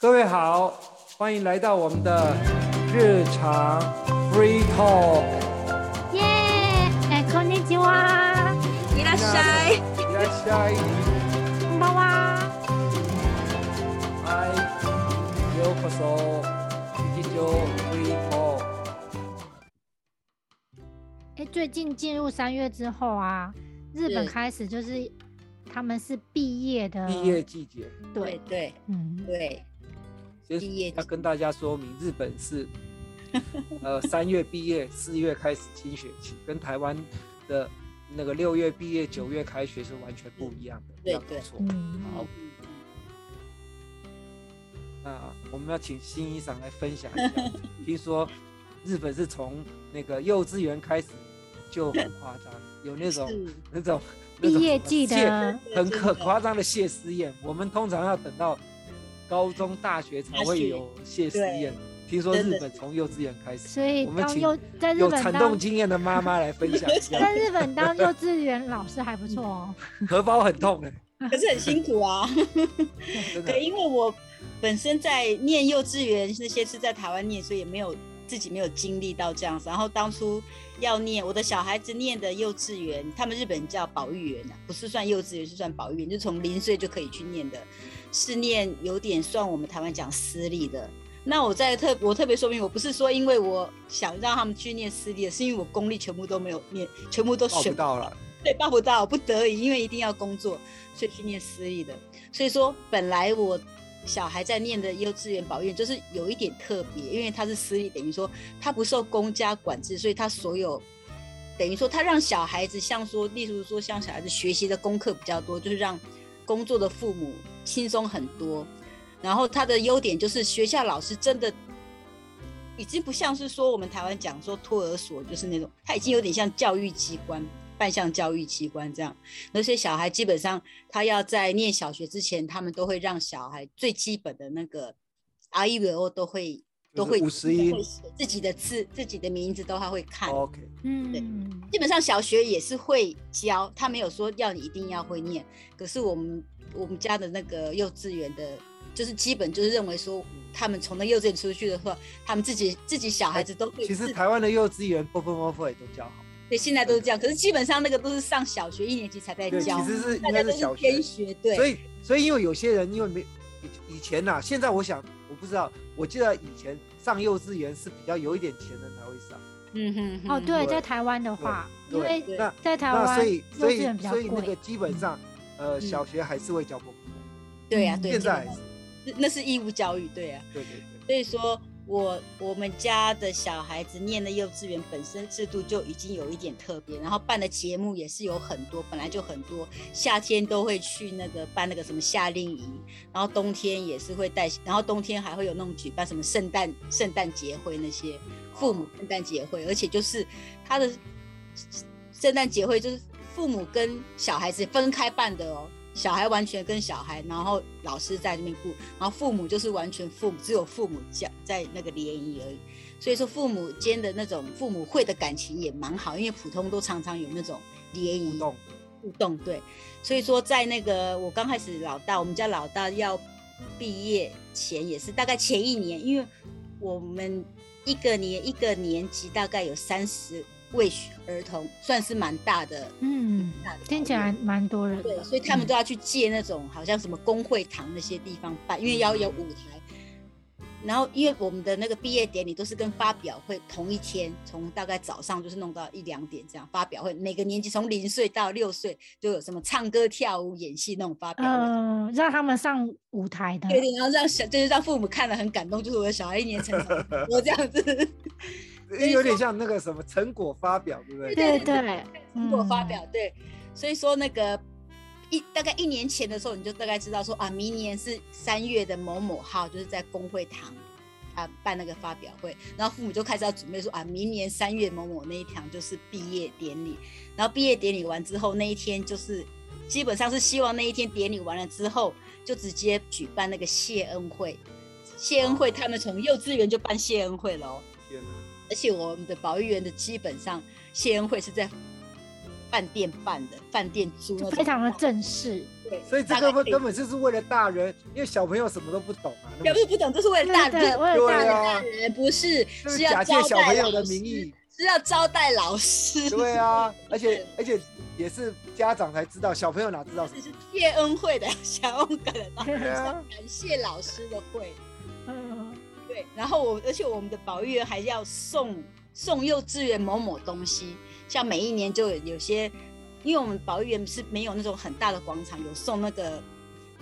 各位好，欢迎来到我们的日常 free talk。耶！哎，こんにちは。いらっしゃい。いらっしゃい。こんばんは。嗨，ようこそ日常 free talk。哎，最近进入三月之后啊，日本是开始就是他们是毕业的毕业季节，对对嗯，对， 先毕业要跟大家说明，日本是 呃三月毕业，四月开始新学期，跟台湾的那个六月毕业、九月开学是完全不一样的。对这样没错。嗯，好，那我们要请新一长来分享一下。听说日本是从那个幼稚园开始就很夸张，有那种那种那种毕业季谢的很可夸张的谢师宴。我们通常要等到高中、大学才会有谢师宴。听说日本从幼稚园开始，所以我们请当幼在日有本当惨痛经验的妈妈来分享一下在，日本当幼稚园老师还不错哦。荷包很痛哎，可是很辛苦啊。对，。因为我本身在念幼稚园那些是在台湾念，所以也没有自己没有经历到这样子。然后当初要念我的小孩子念的幼稚园，他们日本叫保育园啊，不是算幼稚园，是算保育园，就从零岁就可以去念的，是念有点算我们台湾讲私立的。那我在特我特别说明，我不是说因为我想让他们去念私立的，是因为我公立全部都没有念，全部都报选不到了，对，报不到，不得已，因为一定要工作，所以去念私立的。所以说，本来我小孩在念的幼稚园保育园就是有一点特别，因为它是私立，等于说它不受公家管制，所以它所有等于说他让小孩子像说，例如说像小孩子学习的功课比较多，就是让工作的父母轻松很多。然后它的优点就是学校老师真的已经不像是说我们台湾讲说托儿所，就是那种，它已经有点像教育机关。半像教育机关这样，那些小孩基本上他要在念小学之前，他们都会让小孩最基本的那个 R E V O 都会都会自己的字、自己的名字都还会看。OK，嗯，基本上小学也是会教，他没有说要你一定要会念。可是我们我们家的那个幼稚园的，就是基本就是认为说，他们从那幼稚园出去的话，他们自己自己小孩子都会自。其实台湾的幼稚园 b o b o 也都教好。对，现在都是这样。可是基本上那个都是上小学一年级才在对，教，其实是大应该是小学，学。对，所以所以因为有些人因为没以以前呐、现在我想我不知道，我记得以前上幼稚园是比较有一点钱的才会上，嗯哼哼哦，对，对在台湾的话，因对为对那在台湾所以所以所以那个。基本上呃嗯。小学还是会教 b 对呀、嗯对，现在那是义务教育，对呀、对对对，所以说我我们家的小孩子念的幼稚园本身制度就已经有一点特别，然后办的节目也是有很多，本来就很多，夏天都会去那个办那个什么夏令营，然后冬天也是会带，然后冬天还会有那种举办什么圣诞圣诞节会那些父母圣诞节会，而且就是他的圣诞节会就是父母跟小孩子分开办的哦。小孩完全跟小孩，然后老师在那边顾，然后父母就是完全父母只有父母教在那个联谊而已。所以说父母间的那种父母会的感情也蛮好，因为普通都常常有那种联谊互动互动，对。所以说在那个我刚开始老大，我们家老大要毕业前也是大概前一年，因为我们一个年一个年级大概有三十位儿童，算是蛮大的。嗯，大的听起来蛮多人对，所以他们嗯都要去借那种好像什么工会堂那些地方办，因为要有舞台。然后，因为我们的那个毕业典礼都是跟发表会同一天，从大概早上就是弄到一两点这样发表会，每个年级从零岁到六岁就有什么唱歌、跳舞、演戏那种发表会。嗯，让他们上舞台的。对对，然后让小就是让父母看了很感动，就是我的小孩一年成长 很多这样子。以有点像那个什么成果发表，对不对？对对，成果发嗯表，对，所以说那个一大概一年前的时候，你就大概知道说啊，明年是三月的某某号，就是在工会堂啊办那个发表会，然后父母就开始要准备说啊，明年三月某某那一堂就是毕业典礼，然后毕业典礼完之后那一天就是基本上是希望那一天典礼完了之后，就直接举办那个谢恩会。谢恩会，他们从幼稚园就办谢恩会了哦。而且我们的保育员的基本上谢恩会是在饭店办的，饭店租那种非常的正式。对，所以这个根本就是为了大人，因为小朋友什么都不懂啊。那么表示不懂，这是为了大人，对为了大对啊大人不是是是要假借小朋友的名义，是要招待老师，对啊，而且而且也是家长才知道，小朋友哪知道什么？只是谢恩惠的 小恩感的，感谢老师的会。嗯，对，然后我，而且我们的保育员还要送送幼稚园某某东西，像每一年就有有些，因为我们保育员是没有那种很大的广场，有送那个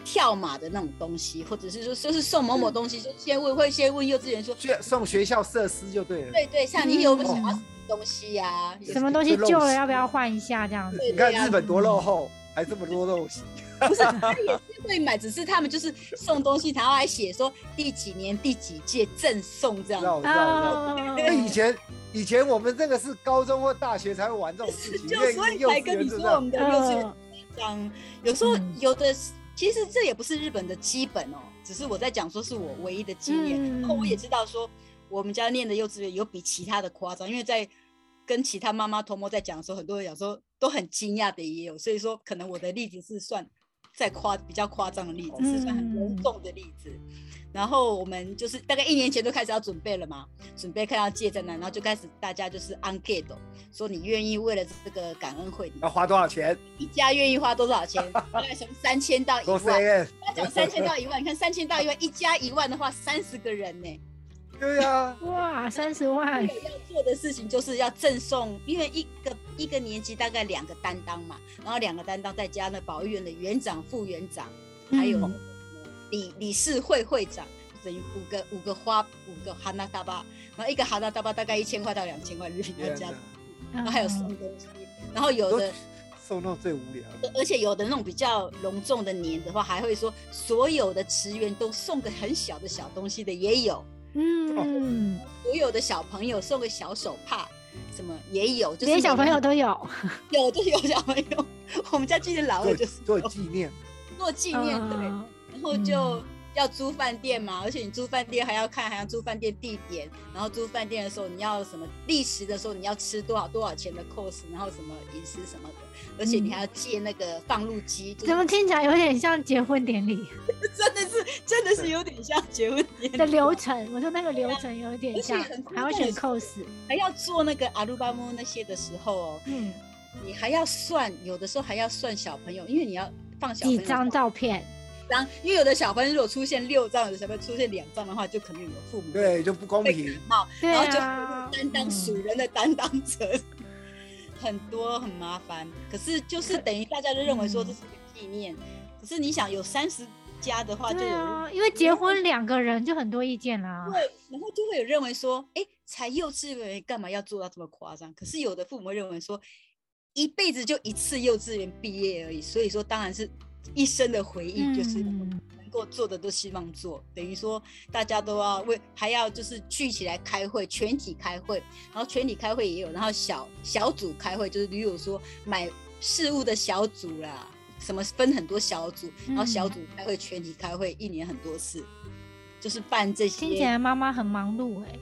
跳马的那种东西，或者是说就是送某某东西，就先问会先问幼稚园说，送学校设施就对了。对对，像你有没有想要嗯什么东西呀、也什么东西旧了要不要换一下这样子？对你看日本多落后，还这么多陋习。不是，他也是会买，只是他们就是送东西，然后还写说第几年第几届赠送这样知。道我知道我知道。哦那以前以前我们这个是高中或大学才会玩这种事情，就所以才跟你。说我们的幼稚园有时候嗯有的其实这也不是日本的基本哦，只是我在讲说是我唯一的经验，嗯然后我也知道说我们家念的幼稚园有比其他的夸张，因为在跟其他妈妈同谋在讲的时候，很多人讲说都很惊讶的也有，所以说可能我的例子是算在夸比较夸张的例子，是算很隆嗯重的例子。然后我们就是大概一年前就开始要准备了嘛，准备看要借在哪，然后就开始大家就是 on get 说你愿意为了这个感恩会，你要花多少钱？一家愿意花多少钱？大概从三千到一多万。他讲三千到一万，你看三千到一万，一家一万的话，三十个人呢。对呀，哇，三十万。还，有要做的事情就是要赠送，因为一个一个年级大概两个担当嘛，然后两个担当再加那保育院的园长、副园长，还有嗯理理事会会长，等于五个五个花五个哈纳大巴，然后一个哈纳大巴大概一千块到两千块日币要加然后还有送东西，然后有的。送那种最无聊。而且有的那种比较隆重的年的话，还会说所有的职员都送个很小的小东西的也有，嗯，所有的小朋友送个小手帕，什么也有，就是连小朋友都有，有，就是有小朋友。我们家今年老了就是做纪念，做纪念，对，嗯。然后就要租饭店嘛，而且你租饭店还要看，还要租饭店地点，然后租饭店的时候你要什么历时的时候你要吃多少多少钱的 course，然后什么饮食什么的，而且你还要借那个放路机，就是怎么听起来有点像结婚典礼？真的是真的是有点像结婚典礼。的流程？我说那个流程有点像很，还要选 cos，还要做那个阿鲁巴姆那些的时候哦，嗯，你还要算，有的时候还要算小朋友，因为你要放小朋友几张照片，张，因为有的小朋友如果出现六张，有的小朋友出现两张的话，就可能有父母对，就不公平然后就啊，担当属人的担当者，很多很麻烦。可是就是等于大家都认为说这是个纪念，可是你想有三十家的话，就有啊，因为结婚两个人就很多意见啦，对，然后就会有认为说，哎，才幼稚园干嘛要做到这么夸张？可是有的父母会认为说，一辈子就一次幼稚园毕业而已，所以说当然是一生的回忆，就是嗯能够做的都希望做，等于说大家都要为还要就是聚起来开会，全体开会，然后全体开会也有，然后小小组开会，就是比如说买事物的小组啦。什么分很多小组，然后小嗯组开会，全体开会，一年很多次，就是办这些。听起来妈妈很忙碌哎，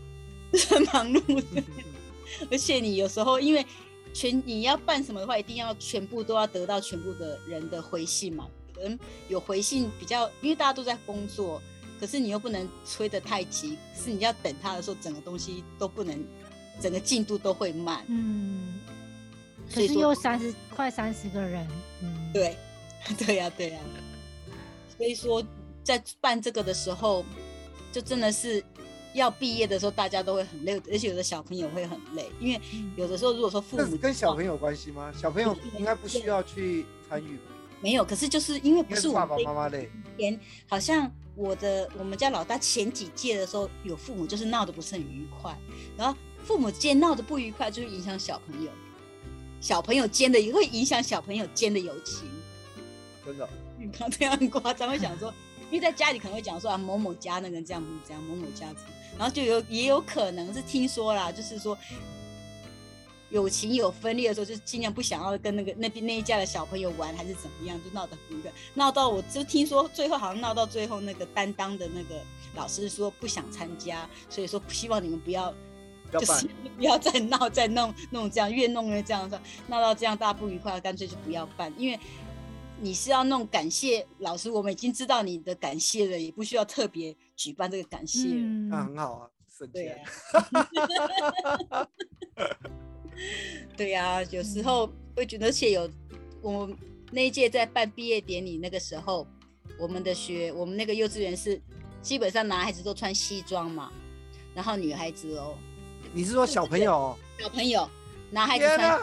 很忙碌的，而且你有时候因为全你要办什么的话，一定要全部都要得到全部的人的回信嘛。可能有回信比较，因为大家都在工作，可是你又不能催得太急，是你要等他的时候，整个东西都不能，整个进度都会慢。嗯，可所以说是又三十快三十个人，嗯，对，对呀、对呀、所以说在办这个的时候，就真的是要毕业的时候，大家都会很累，而且有的小朋友会很累，因为嗯有的时候如果说父母跟小朋友有关系吗？小朋友应该不需要去参与吧，没有，可是就是因为不是爸爸是我们这妈妈累。前，好像我的我们家老大前几届的时候，有父母就是闹得不是很愉快，然后父母间闹得不愉快，就是影响小朋友，小朋友间的也会影响小朋友间的友情。真的哦，你看这样很夸张，会想说，因为在家里可能会讲说啊某某家那个人这样不是这样，某某家然后就有也有可能是听说啦，就是说友情有分裂的时候，就尽量不想要跟那个那边那一家的小朋友玩，还是怎么样，就闹得很愉快，闹到我就听说最后好像闹到最后那个担当的那个老师说不想参加，所以说希望你们不要。要办就是不要再闹，再弄弄这样，越弄越这样，闹到这样大家不愉快，干脆就不要办，因为你是要弄感谢老师，我们已经知道你的感谢了，也不需要特别举办这个感谢了。嗯那很好啊，省对。对呀、有时候会觉得，而且有我们那一届在办毕业典礼那个时候，我们的学我们那个幼稚园是基本上男孩子都穿西装嘛，然后女孩子哦，你是说小朋友哦？小朋友男孩子穿。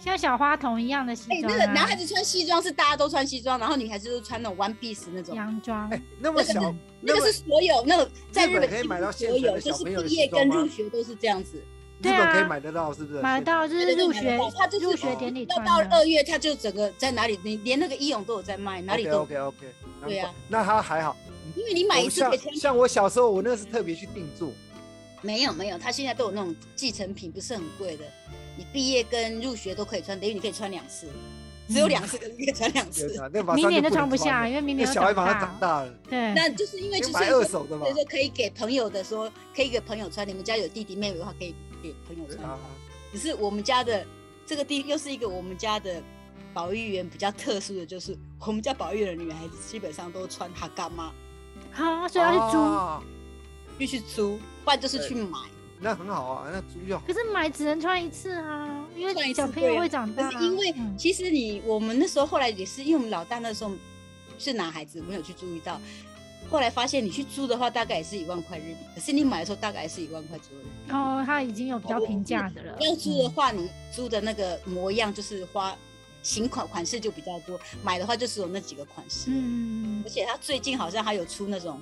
像小花童一样的西哎、装、啊，那个男孩子穿西装是大家都穿西装，然后女孩子都穿那种 one piece 那种。洋装，哎，那么小，那么个是所有那个在日本可以买到所有，就是小朋友的毕业跟入学都是这样子。日对啊本可以买得到，是不是？买得到就是入学他就是入学典礼要到二月，他就整个在哪里，你连那个衣勇都有在卖，哪里都 OK OK。对啊，那他还好。因为你买一次可以穿。像我小时候，我那是特别去定做，没有没有，他现在都有那种继承品，不是很贵的，你毕业跟入学都可以穿，等于你可以穿两次，只有两次，可是你可以穿两次。明年就就能穿不下，因为明年那小孩马上长长大了，对，那就是因为就是买二手的嘛所以。说可以给朋友的说，可以给朋友穿。你们家有弟弟妹妹的话，可以给朋友穿。啊，只是我们家的这个地又是一个我们家的保育员比较特殊的，就是我们家保育员的女孩子基本上都穿哈干妈，好，所以要去租，啊必须租，不然就是去买。那很好啊，那租要可是买只能穿一次啊，因为小朋友会长大啊，可是因为嗯。其实你我们那时候后来也是，因为我们老大那时候是男孩子，没有去注意到。后来发现你去租的话，大概也是一万块日币，可是你买的时候大概也是一万块左右。哦，它已经有比较平价的了，要租的嗯话，你租的那个模样就是花型款款式就比较多，买的话就只有那几个款式。嗯而且他最近好像还有出那种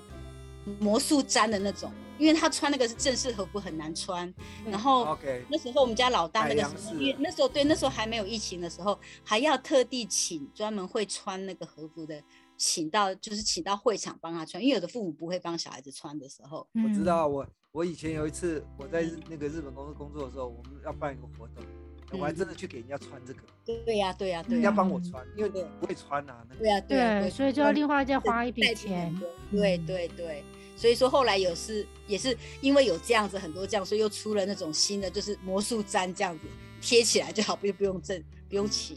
魔术毡的那种，因为他穿那个是正式和服很难穿。然后 OK，那时候我们家老大那个时候，海洋式因为那时候对那时候还没有疫情的时候，还要特地请专门会穿那个和服的，请到就是请到会场帮他穿，因为有的父母不会帮小孩子穿的时候，嗯我知道，我我以前有一次我在日那个日本公司工作的时候，我们要办一个活动，我还真的去给人家穿这个，对呀、对呀、对人呀、家帮我穿，因为对。不会穿啊，那个对呀、对所以就要另外再花一笔钱对对对，所以说后来有是也是因为有这样子很多这样，所以又出了那种新的，就是魔术粘这样子贴起来就好，不用不用正不用请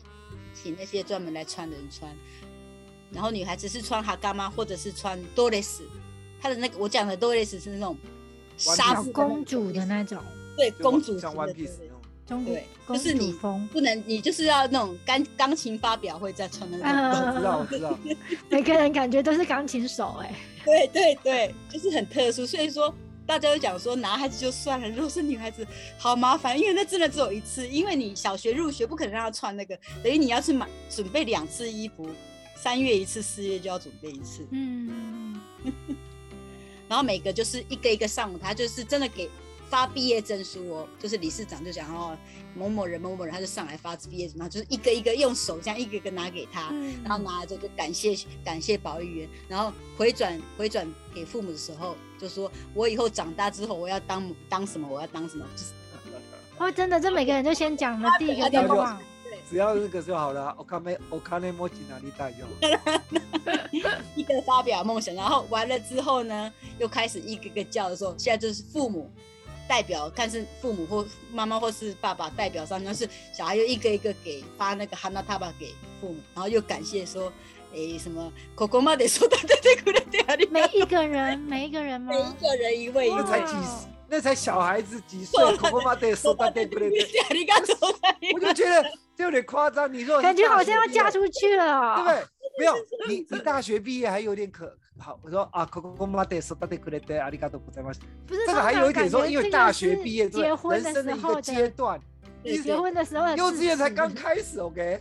请那些专门来穿的人穿。然后女孩子是穿哈嘎吗，或者是穿多蕾丝，她的那个我讲的多蕾丝是那种纱小布公主的那种。对公主 One 的对 Piece 对那种，中国对就是你不能你就是要那种钢钢琴发表会再穿的那种。我知道我知道，每个人感觉都是钢琴手哎，对对对，就是很特殊，所以说大家都讲说男孩子就算了，如果是女孩子好麻烦，因为那真的只有一次，因为你小学入学不可能让她穿那个，等于你要去买准备两次衣服，三月一次，四月就要准备一次，嗯，然后每个就是一个一个上午，他就是真的给发毕业证书哦，就是理事长就讲哦某某人某某人，他就上来发毕业证，然后就是一个一个用手这样一个一个拿给他，嗯。然后拿了之后就感谢感谢保育员，然后回转回转给父母的时候，就说我以后长大之后我要当当什么，我要当什么，就是哦，真的，这每个人就先讲了 第一个他就愿望，只要这个就好了，我看没我看那摸吉哪里带就好。一个发表梦想，然后完了之后呢，又开始一个个叫的时候，现在就是父母代表，看是父母或妈妈或是爸爸代表上，但是小孩又一个一个给发那个哈娜塔巴给父母，然后又感谢说，诶什么口口妈得说的对对对对对，每一个人，每一个人吗每？一个人一位一位才几哇那才小孩子几岁，口口妈得说大对不对？ありがとうござい我ます就觉得这有点夸张。你说感觉好像要嫁出去了哦，对不对？没有，你你大学毕业还有点可好。我说啊，口口妈得说大对不对？阿里嘎多不在吗？不是这个还有一点说，因为大学毕业结婚的人生的一个时候的阶段，对结婚的时候的幼稚园才致辞刚开始，OK？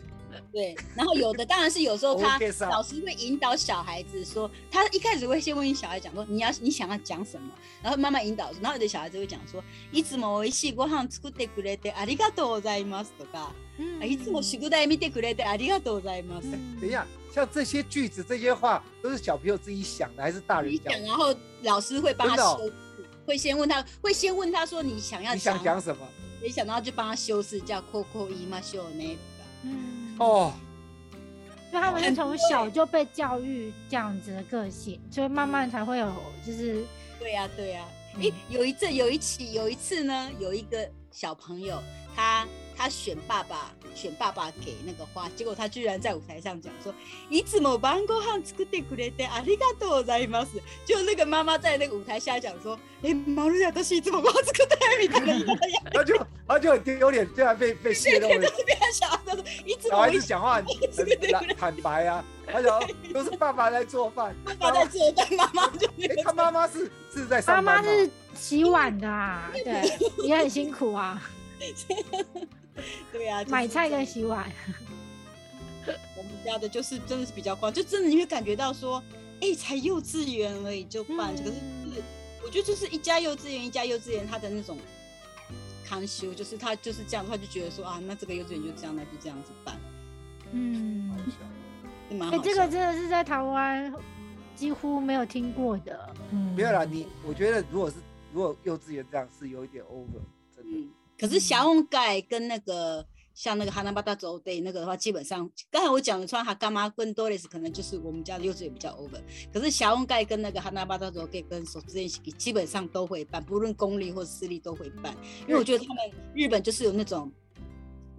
对，然后有的当然是有时候他 OK 上老师会引导小孩子说，他一开始会先问小孩讲说你要你想要讲什么，然后慢慢引导，然后有的小孩子会讲说，いつも美味しいご飯作ってくれてありがとうございますとか，嗯啊いつも宿題見てくれてありがとうございます。嗯等一下，像这些句子、这些话，都是小朋友自己想的，还是大人讲你讲，？然后老师会帮他真的哦修饰，会先问他，会先问他说你想要你想讲什么？你想，然后就帮他修饰，叫 Coco 姨妈修呢。 嗯，哦，所以他们是从小就被教育这样子的个性，所以慢慢才会有就是对呀、对呀、嗯。诶，有一阵有一起有一次呢，有一个小朋友，他他选爸爸，选爸爸给那个花，结果他居然在舞台上讲说：“いつも晩ご飯作ってくれてありがとうございます。”就那个妈妈在那个舞台下讲说：“哎，马路亚都是いつもご飯作ってみたいな言い方や。他就他就很丢脸，竟然被被泄露了。就是被他小孩说，いつ小も一孩子讲话很很坦坦白啊，他讲都是爸爸在做饭，爸爸在做，但妈妈就没有哎他妈妈是是在妈上班吗？妈是洗碗的啊，对，也很辛苦啊， 对啊，就是买菜跟洗碗。我们家的就是真的是比较快，就真的你会感觉到说，哎、才幼稚园而已就办，可是就是我觉得就是一家幼稚园一家幼稚园，他的那种康修，就是他就是这样，他就觉得说啊，那这个幼稚园就这样，那就这样子办，嗯，哎。这个真的是在台湾几乎没有听过的。嗯，没有啦，你我觉得如果是如果幼稚园这样是有一点 over，真的。嗯，可是霞翁盖跟那个像那个哈纳巴达州 day 那个的话，基本上刚才我讲的穿哈干妈跟多雷斯可能就是我们家的幼稚园比较 over，可是霞翁盖跟那个哈纳巴达州 day 跟手之练习基本上都会办，不论公立或私立都会办，因为我觉得他们日本就是有那种。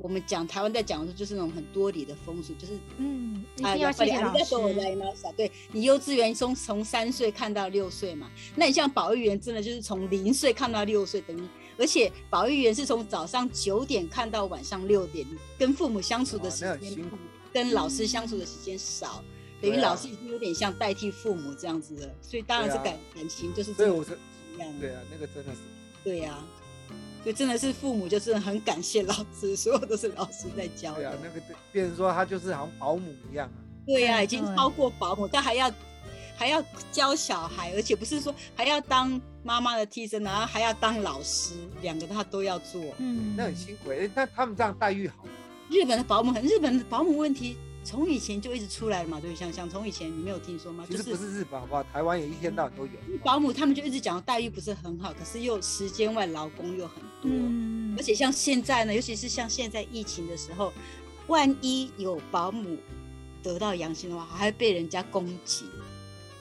我们讲台湾在讲的时候，就是那种很多礼的风俗，就是嗯，一啊，定要谢谢老师。师。对你幼稚园从从三岁看到六岁嘛，那你像保育员真的就是从零岁看到六岁，等于而且保育员是从早上九点看到晚上六点，跟父母相处的时间辛苦跟老师相处的时间少，等于老师已经有点像代替父母这样子的，所以当然是感感情就是这样的。对啊，那个真的是对呀、所以真的是父母就是很感谢老师，所有都是老师在教的。对啊，那个变成说他就是好像保姆一样啊。对呀、对已经超过保姆，但还要还要教小孩，而且不是说还要当妈妈的替身，然后还要当老师，两个他都要做。嗯，那很辛苦哎、但他们这样待遇好吗，日本的保姆很，日本的保姆问题从以前就一直出来了嘛，对不对？像像从以前你没有听说吗？就是其实不是日本好不好？台湾也一天到晚都有。保姆他们就一直讲待遇不是很好，可是又时间外劳工又很多。嗯而，且像现在呢，尤其是像现在疫情的时候，万一有保姆得到阳性的话，还会被人家攻击。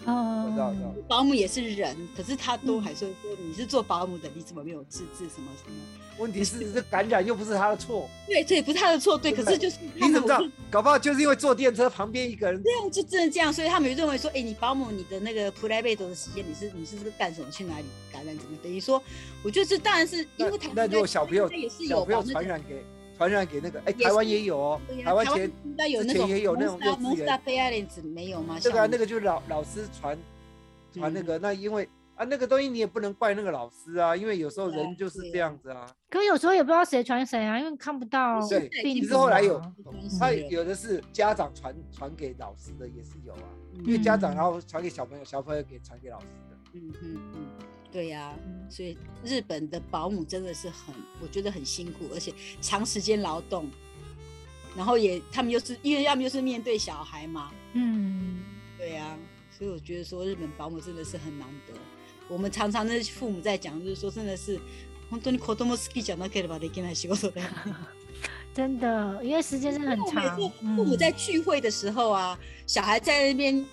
哦，我知道，我知道。保姆也是人，可是他都嗯还是会说你是做保姆的，你怎么没有自治什么什么？问题是这感染又不是他的错，对，这也不是他的错，对，可是就是你怎么知道？搞不好就是因为坐电车旁边一个人这样就真的这样，所以他们就认为说，哎、你保姆你的那个 private 的时间，你是你是这个干什么？去哪里感染？怎么？等于说，我觉得这当然是因为他那如果小朋友也是小朋友传染给传染给那个，哎，也台湾也有哦台湾前应该有那之前也有那种幼稚园。Monster Parents 没有吗？这个啊那个就是老老师传传那个，那因为啊那个东西你也不能怪那个老师啊，因为有时候人就是这样子啊。可有时候也不知道谁传谁啊，因为看不到对病毒其实后来有啊他有的是家长传传给老师的也是有啊，嗯。因为家长嗯然后传给小朋友，小朋友给传给老师的。嗯嗯嗯，对呀、嗯所以日本的保姆真的是很，我觉得很辛苦，而且长时间劳动，然后也他们又是因为他们又是面对小孩嘛，嗯，对呀、所以我觉得说日本保姆真的是很难得。我们常常的父母在讲，就是说真的是。本当に子供好きじゃなければできない仕事だよね。真的，因为时间真的很我每长次。父母在嗯聚会的时候啊，小孩在那边，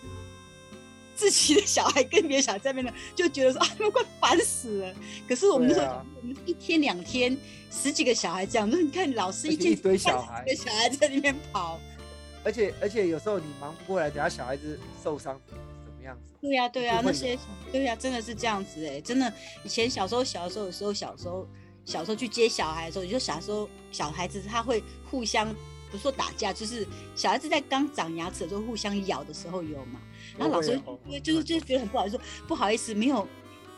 自己的小孩跟别的小孩在那边呢，就觉得说啊，他们快烦死了。可是我们那时候啊，我们一天两天十几个小孩这样，那你看老师一天一堆小孩一个小孩在那边跑。而且而且有时候你忙不过来，等下小孩子受伤怎么样子？对呀、对呀、那些有对呀、真的是这样子哎、真的。以前小时候小时候有时候，小时候小时候去接小孩的时候，你就小时候小孩子他会互相不是说打架，就是小孩子在刚长牙齿的时候互相咬的时候有嘛。然后老师都会有就就是就觉得很不好意思，说不好意思没有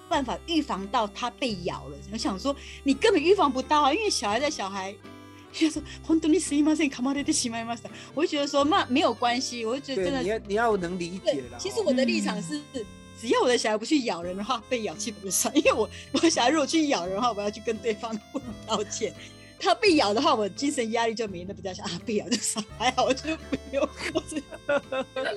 办法预防到他被咬了。我想说你根本预防不到啊，因为小孩在小孩。就说本当にすいません噛まれてしまいました。我就觉得说那没有关系，我就觉得真对，的你要你要能理解对啦。，其实我的立场是，只要我的小孩不去咬人的话，被咬基本就算。因为我我小孩如果去咬人的话，我要去跟对方的父母道歉。 他被咬的话，我精神压力就没那么大，想啊被咬就少，还好我就没有。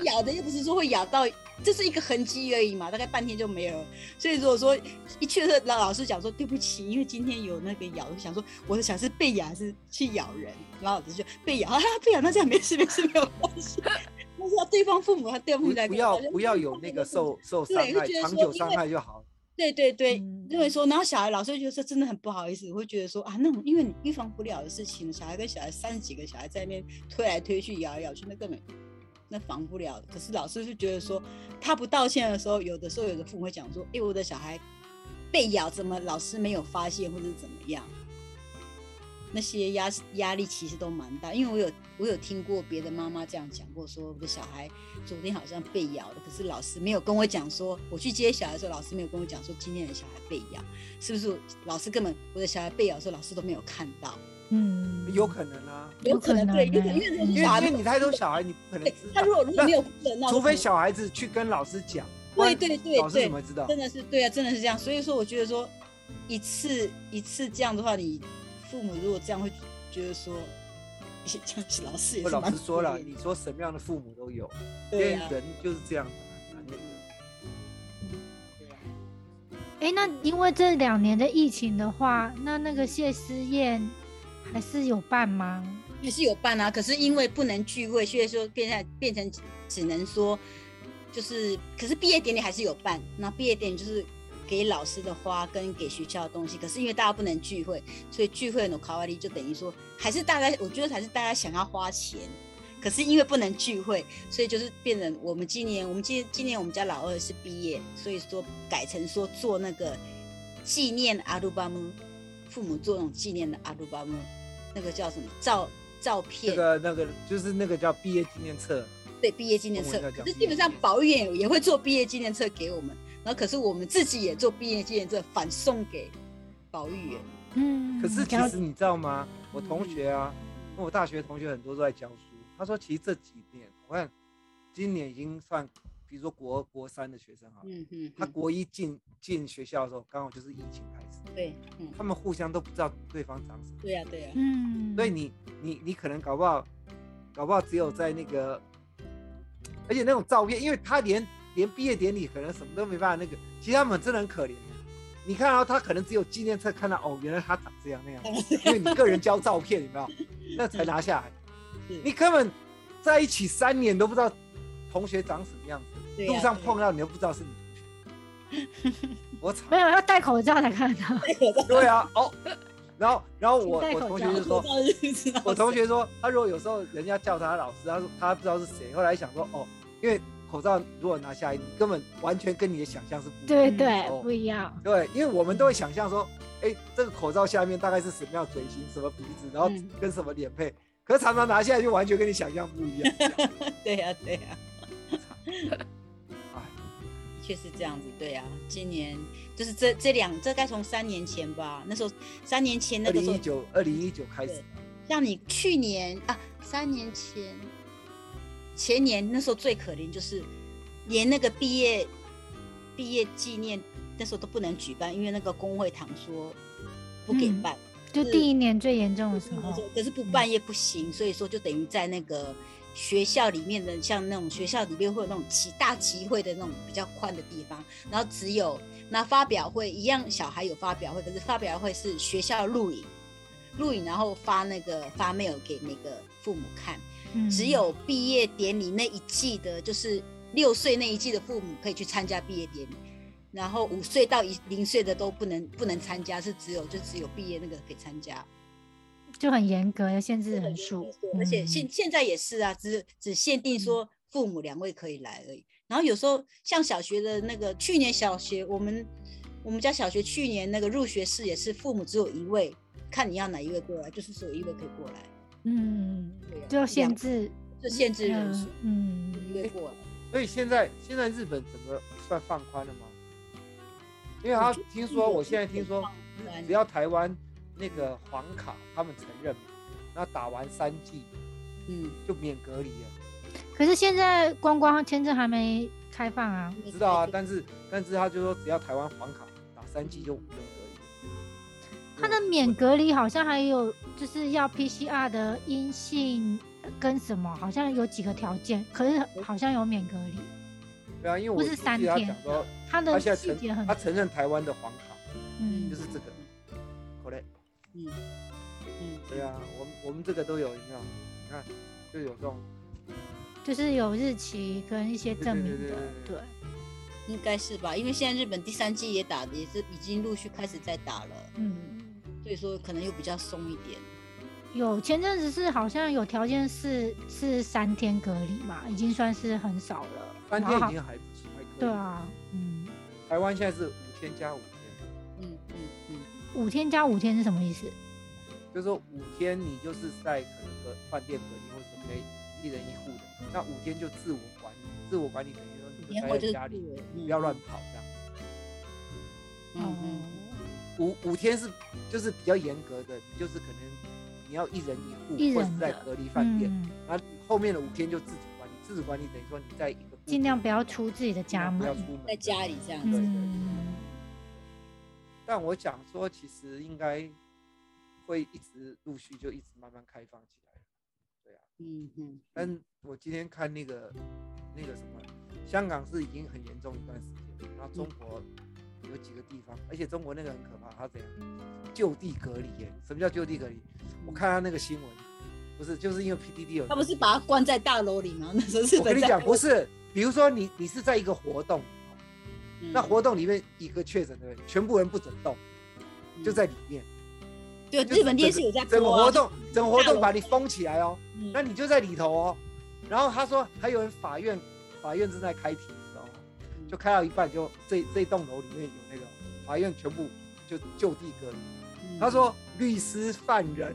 咬的又不是说会咬到，就是一个痕迹而已嘛，大概半天就没有了。所以如果说一去的时候，老老师讲说对不起，因为今天有那个咬，我想说我是想是被咬还是去咬人，然后老师就被咬，啊被咬那这样没事没事没有关系。但是要对方父母，他对方父不母来不要不要有那个受受伤害，长久伤害就好。对对对，嗯认为说，然后小孩老师就觉得说真的很不好意思，会觉得说啊，那种因为你预防不了的事情，小孩跟小孩三十几个小孩在那边推来推去、摇来摇去，那根本那防不了。可是老师就觉得说，他不道歉的时候，有的时候有的父母会讲说，哎，我的小孩被咬，怎么老师没有发现或者怎么样？那些压压力其实都蛮大，因为我有我有听过别的妈妈这样讲过，说我的小孩昨天好像被咬了，可是老师没有跟我讲说，我去接小孩的时候，老师没有跟我讲说今天的小孩被咬，是不是？老师根本我的小孩被咬的时候，老师都没有看到，嗯，有可能啊，有可能对，有可能欸因为你太多小孩，你不可能。他如果如果没有除非小孩子去跟老师讲，对对对老师对怎么会知道？真的是对啊，真的是这样。所以说，我觉得说一次一次这样的话，你父母如果这样会觉得说，这样老师也是老师说了，你说什么样的父母都有，因对啊，为人就是这样哎，那因为这两年的疫情的话，那那个谢师宴还是有办吗？还是有办啊，可是因为不能聚会，所以说变成变成只能说就是，可是毕业典礼还是有办。那毕业典礼就是给老师的花跟给学校的东西，可是因为大家不能聚会，所以聚会的卡瓦利就等于说还是大家，我觉得还是大家想要花钱。可是因为不能聚会，所以就是变成我们今年，我们今今年我们家老二是毕业，所以说改成说做那个纪念阿鲁巴姆，父母做那种纪念的阿鲁巴姆，那个叫什么照照片，那个那个就是那个叫毕业纪念册，对毕业纪念册中文要。讲可是基本上保育员也会做毕业纪念册给我们，然后可是我们自己也做毕业纪念册反送给保育员。嗯，可是其了实你知道吗？我同学啊，跟我大学同学很多都在教书。他说，其实这几年，我看今年已经算，比如说国国三的学生哈，嗯嗯，嗯。他国一进进学校的时候，刚好就是疫情开始，对，嗯，他们互相都不知道对方长什么，对呀、对呀、嗯，所以你你你可能搞不好，搞不好只有在那个，而且那种照片，因为他连连毕业典礼可能什么都没办法那个，其实他们真的很可怜。你看到他可能只有纪念册看到哦，原来他长这样那样，因为你个人交照片，有没有？那才拿下来。你根本在一起三年都不知道同学长什么样子，路上碰到你都不知道是你同学。我操！没有要戴口罩才看得到。对啊，哦，然后然后我我同学就说，说我同学说，他如果有时候人家叫他老师，他说他不知道是谁，后来想说哦，因为口罩如果拿下来，你根本完全跟你的想象是不一样。对对哦，不一样。对，因为我们都会想象说，哎，这个口罩下面大概是什么样嘴型、什么鼻子，然后嗯跟什么脸配，可是常常拿下来就完全跟你想象不一样。对呀、对呀、哎，的确是这样子，对呀、今年就是这这两，这该从三年前吧，那时候三年前那个时候二零一，九，二零一九开始，像你去年啊，三年前，前年那时候最可怜就是连那个毕业毕业纪念那时候都不能举办，因为那个工会堂说不给嗯办。就第一年最严重的时候，可是不办也不行，所以说就等于在那个学校里面的，像那种学校里面会有那种集大集会的那种比较宽的地方，然后只有那发表会一样，小孩有发表会，可是发表会是学校录影，录影然后发那个发 mail 给那个父母看，嗯。只有毕业典礼那一季的，就是六岁那一季的父母可以去参加毕业典礼，然后五岁到一零岁的都不能不能参加，是只有就只有毕业那个可以参加。就很严格的限制人数，而且嗯现现在也是啊，只只限定说父母两位可以来而已。然后有时候像小学的那个，去年小学我们我们家小学去年那个入学式也是父母只有一位，看你要哪一位过来，就是只有一位可以过来，嗯，对啊就限制就限制人数，嗯，越过了。所以现在现在日本整个算放宽了吗？因为他听说，我现在听说，只要台湾那个黄卡他们承认嘛，那打完三剂嗯，就免隔离了。可是现在观光签证还没开放啊，知道啊，但是但是他就说只要台湾黄卡打三剂就。它的免隔离好像还有就是要 PCR 的阴性跟什么，好像有几个条件，可是好像有免隔离，对啊，因为我不是三记得他天讲说，它的他很承他承认台湾的黄卡嗯。就是这个，correct。嗯。嗯，对啊，我们我们这个都有，有没有？你看就有这种，就是有日期跟一些证明的对对对对，对对，应该是吧？因为现在日本第三季也打的也是已经陆续开始在打了，嗯，所以说可能又比较松一点。有前阵子是好像有条件是是三天隔离嘛，已经算是很少了。三天已经还还可以。对，啊，嗯，台湾现在是五天加五天，嗯嗯嗯，五天加五天是什么意思？就是说五天你就是在可能隔饭店隔离，或者可以一人一户的，那五天就自我管理，自我管理等于说你待在家里，嗯不要乱跑这样。嗯嗯哦五五天是就是比较严格的，你就是可能你要一人一户，一或者是在隔离饭店，嗯，然后后面的五天就自主管理，自主管理等于说你在一个尽量不要出自己的家门。不要出门，在家里这样对子。嗯，但我想说，其实应该会一直陆续就一直慢慢开放起来。对啊，嗯嗯，但我今天看那个那个什么，香港是已经很严重一段时间，然后中国有几个地方，而且中国那个很可怕，他怎样就地隔离耶？什么叫就地隔离？我看他那个新闻，不是就是因为 PDD 有，他不是把他关在大楼里吗？那时候是我跟你讲，不是，比如说你你是在一个活动，嗯那活动里面一个确诊的人，全部人不准动，就在里面。对就日本电视有在整个播啊活动，整个活动把你封起来哦，嗯那你就在里头哦。然后他说还有人法院，法院正在开庭就开到一半就这这栋楼里面有那个法院全部就就地隔离。嗯他说律师、犯人、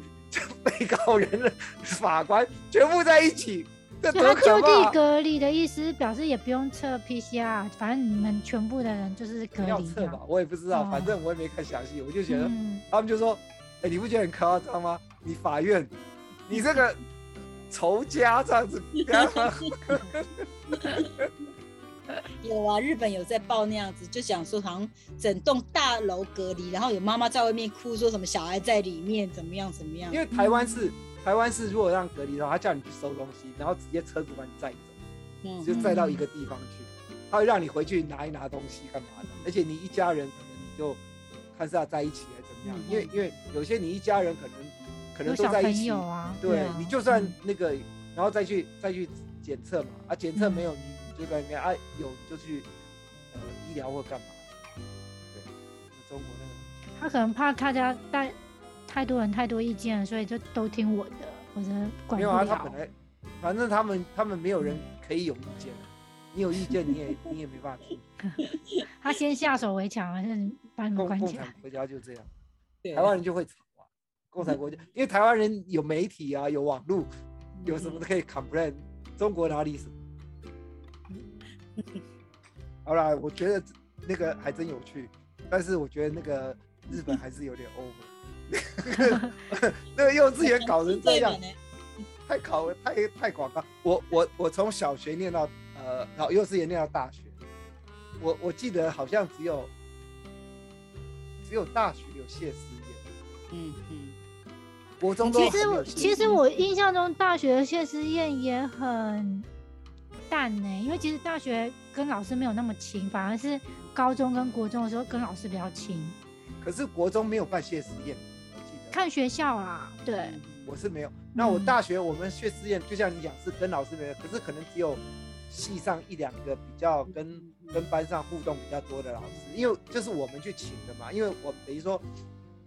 被告人的法官全部在一起，他就地！隔离的意思，表示也不用测 PCR，反正你们全部的人就是隔离要测吧，我也不知道，哦反正我也没看详细，我就觉得嗯，他们就说，哎，你不觉得很夸张吗？你法院，你这个仇家这样子，有啊，日本有在报那样子，就讲说好像整栋大楼隔离，然后有妈妈在外面哭，说什么小孩在里面怎么样怎么样。因。为台湾是台湾是如果让隔离的话，他叫你去收东西，然后直接车子把你载走，嗯就载到一个地方去，他会让你回去拿一拿东西干嘛的，而且你一家人可能你就看是要在一起还是怎么样，嗯因为因为有些你一家人可能可能都在一起，友啊，对啊你就算嗯。那个，然后再去再去检测嘛，啊检测嗯没有你你就在里面啊有你就去呃医疗或干嘛，对，中国那个他可能怕大家带太多人太多意见，所以就都听我的，我的管不没有啊，他本。来反正他们他们没有人可以有意见，你有意见你也 你也没办法听，他先下手为强，还是把你们共关起来。共产国家就这样，台湾人就会吵啊，共产国家因为台湾人有媒体啊，有网络，有什么都可以 complain，中国哪里什么？好啦，我觉得那个还真有趣，但是我觉得那个日本还是有点 over，那个幼稚园搞成这样太考太太广告。我我我从小学念到呃，好幼稚园念到大学，我我记得好像只有只有大学有谢师宴，嗯嗯，国中都其实其实我印象中大学的谢师宴也很淡呢、因为其实大学跟老师没有那么亲，反而是高中跟国中的时候跟老师比较亲。可是国中没有办谢师宴，我记得看学校啦，对，我是没有。那我嗯大学我们谢师宴，就像你讲是跟老师没有，可是可能只有系上一两个比较跟跟班上互动比较多的老师，因为就是我们去请的嘛，因为我等于说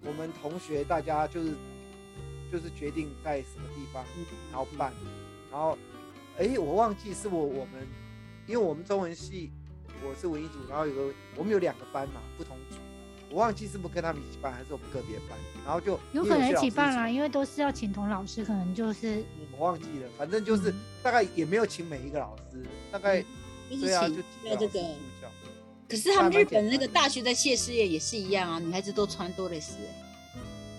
我们同学大家就是就是决定在什么地方，然后办，然后哎我忘记是我我们，因为我们中文系我是文艺组，然后有个我们有两个班嘛，不同组。我忘记是不是跟他们一起办，还是我们个别办，然后就有可能一起办啦，请因为都是要请同老师，可能就是我忘记了，反正就是嗯大概也没有请每一个老师，大概就是对啊，就几个要这个老师。可是他们日本那个大学的谢师宴也是一样啊，女孩子都穿多蕾丝欸。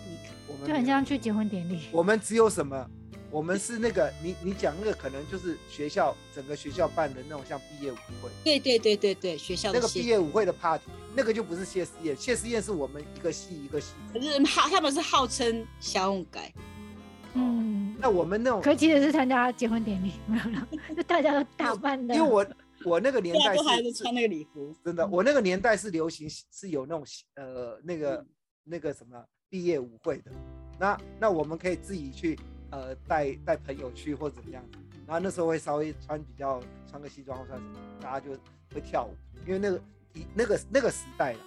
你看我们就很像去结婚典礼。我们只有什么？我们是那个你你讲那个可能就是学校整个学校办的那种像毕业舞会，对对对对对，学校那个毕业舞会的 party，那个就不是谢师宴，谢师宴是我们一个系一个系。可是号他们是号称小红改，嗯，那我们那种，可其实是参加结婚典礼，没有了，就大家都打扮的。因为我我那个年代都还是是穿那个礼服。真的，我那个年代是流行是有那种呃那个嗯那个什么毕业舞会的，那那我们可以自己去呃带带朋友去或者怎么样子，然后那时候会稍微穿比较穿个西装或穿什么，大家就会跳舞，因为那个一那个那个时代了。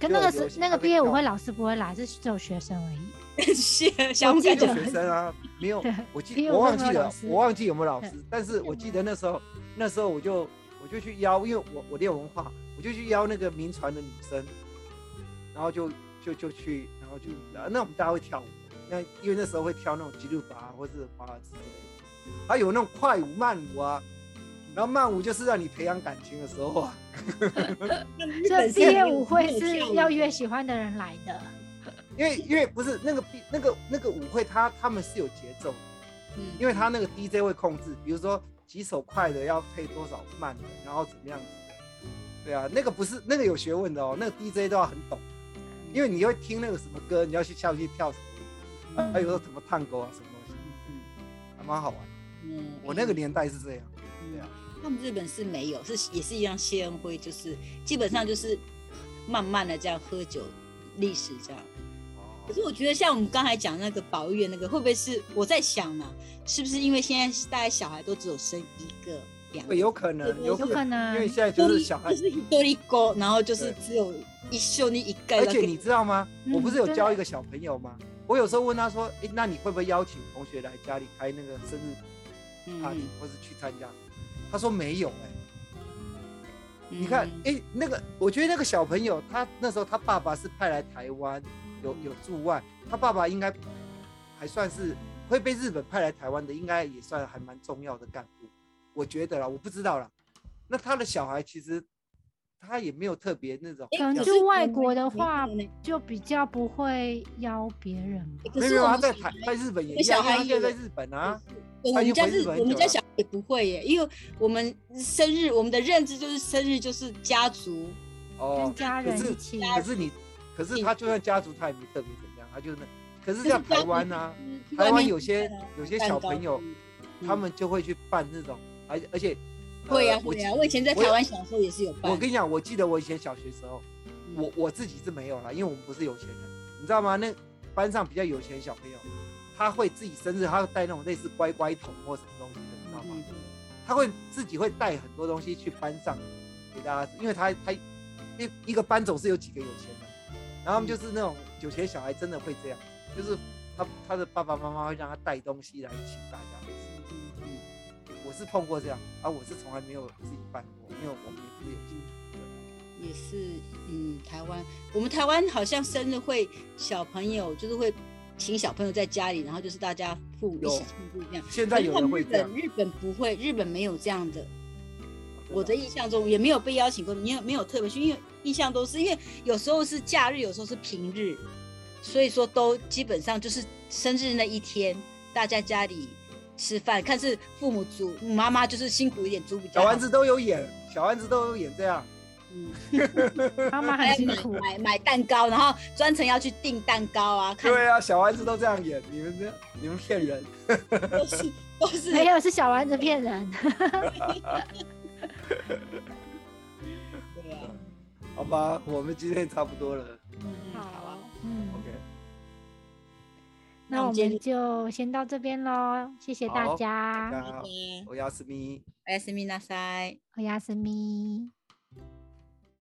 跟那个就有是那个毕业舞会，老师不会来，是只有学生而已。是小我记有学生啊，没有，我记我忘记了我忘记有没有老师，但是我记得那时候那时候我就我就去邀，因为我我练文化，我就去邀那个民传的女生，然后就就就去，然后就那我们大家会跳舞，那因为那时候会跳那种吉鲁巴或是华尔兹之类的，还有那种快舞慢舞啊，然后慢舞就是让你培养感情的时候啊，这 毕业舞会是要约喜欢的人来的。因为因为不是那个毕那个那个舞会他他们是有节奏的。嗯因为他那个 DJ 会控制，比如说几首快的要配多少慢的，然后怎么样子的。对啊，那个不是那个有学问的哦，那个 DJ 都要很懂，因为你会听那个什么歌，你要去下去跳什么，嗯还有说什么探戈啊什么东西，嗯还蛮好玩。嗯我那个年代是这样，对啊，他们日本是没有，是也是一样谢恩辉，就是基本上就是慢慢的这样喝酒历史这样。可哦是我觉得像我们刚才讲那个保育的那个，会不会是我在想呢、是不是因为现在大家小孩都只有生一个、两个，有可能，有有可能因为现在就是小孩就，是一多一个，然后就是只有一秀你一个，而且你知道吗？嗯我不是有教一个小朋友吗？我有时候问他说：“哎，那你会不会邀请同学来家里开那个生日嗯 party，或是去参加？”他说没有，哎。嗯你看，哎、那个，我觉得那个小朋友，他那时候他爸爸是派来台湾，有有驻外，他爸爸应该还算是会被日本派来台湾的，应该也算还蛮重要的干部，我觉得啦，我不知道啦。那他的小孩其实他也没有特别那种，可能就外国的话就比较不会邀别人。可没有没有他是我们小在台在日本也一样，我小孩也因为他现在在日本啊，我们家是我们日本很久了家小孩也不会耶，因为我们生日，我们的认知就是生日就是家族，哦跟，家人一起，可是你，可是他就算家族，他也没特别怎么样，他就是那，可是就是像台湾啊，台湾有些有些小朋友嗯他们就会去办那种，而而且会啊呃我记会啊，我以前在台湾小时候也是有办，我跟你讲，我记得我以前小学时候，嗯我我自己是没有啦，因为我们不是有钱人，你知道吗？那班上比较有钱的小朋友，他会自己生日，他会带那种类似乖乖桶或什么东西的，你知道吗？嗯他会自己会带很多东西去班上给大家，因为他他一一个班总是有几个有钱人，然后他们就是那种有钱小孩真的会这样，就是他他的爸爸妈妈会让他带东西来请大家我是碰过这样，啊，我是从来没有自己办过，因为我们也不是有钱。也是，嗯，台湾，我们台湾好像生日会小朋友就是会请小朋友在家里，然后就是大家父母一起有庆祝这样。现在有人会这样日本不会，日本没有这样的。我的印象中也没有被邀请过，没有没有特别去，因为印象都是因为有时候是假日，有时候是平日，所以说都基本上就是生日那一天，大家家里吃饭，看是父母煮，妈妈就是辛苦一点煮比较好。小丸子都有演，小丸子都有演这样。嗯，妈妈还很辛苦。要买买买蛋糕，然后专程要去订蛋糕啊，看对啊，小丸子都这样演，你们这你们骗人。都是都是没有，是小丸子骗人。对啊，好吧，我们今天差不多了。嗯嗯，好那我今天们就先到这边喽，谢谢大好家，大家好，好的，我亚斯咪。おやすみなさい。おやすみ。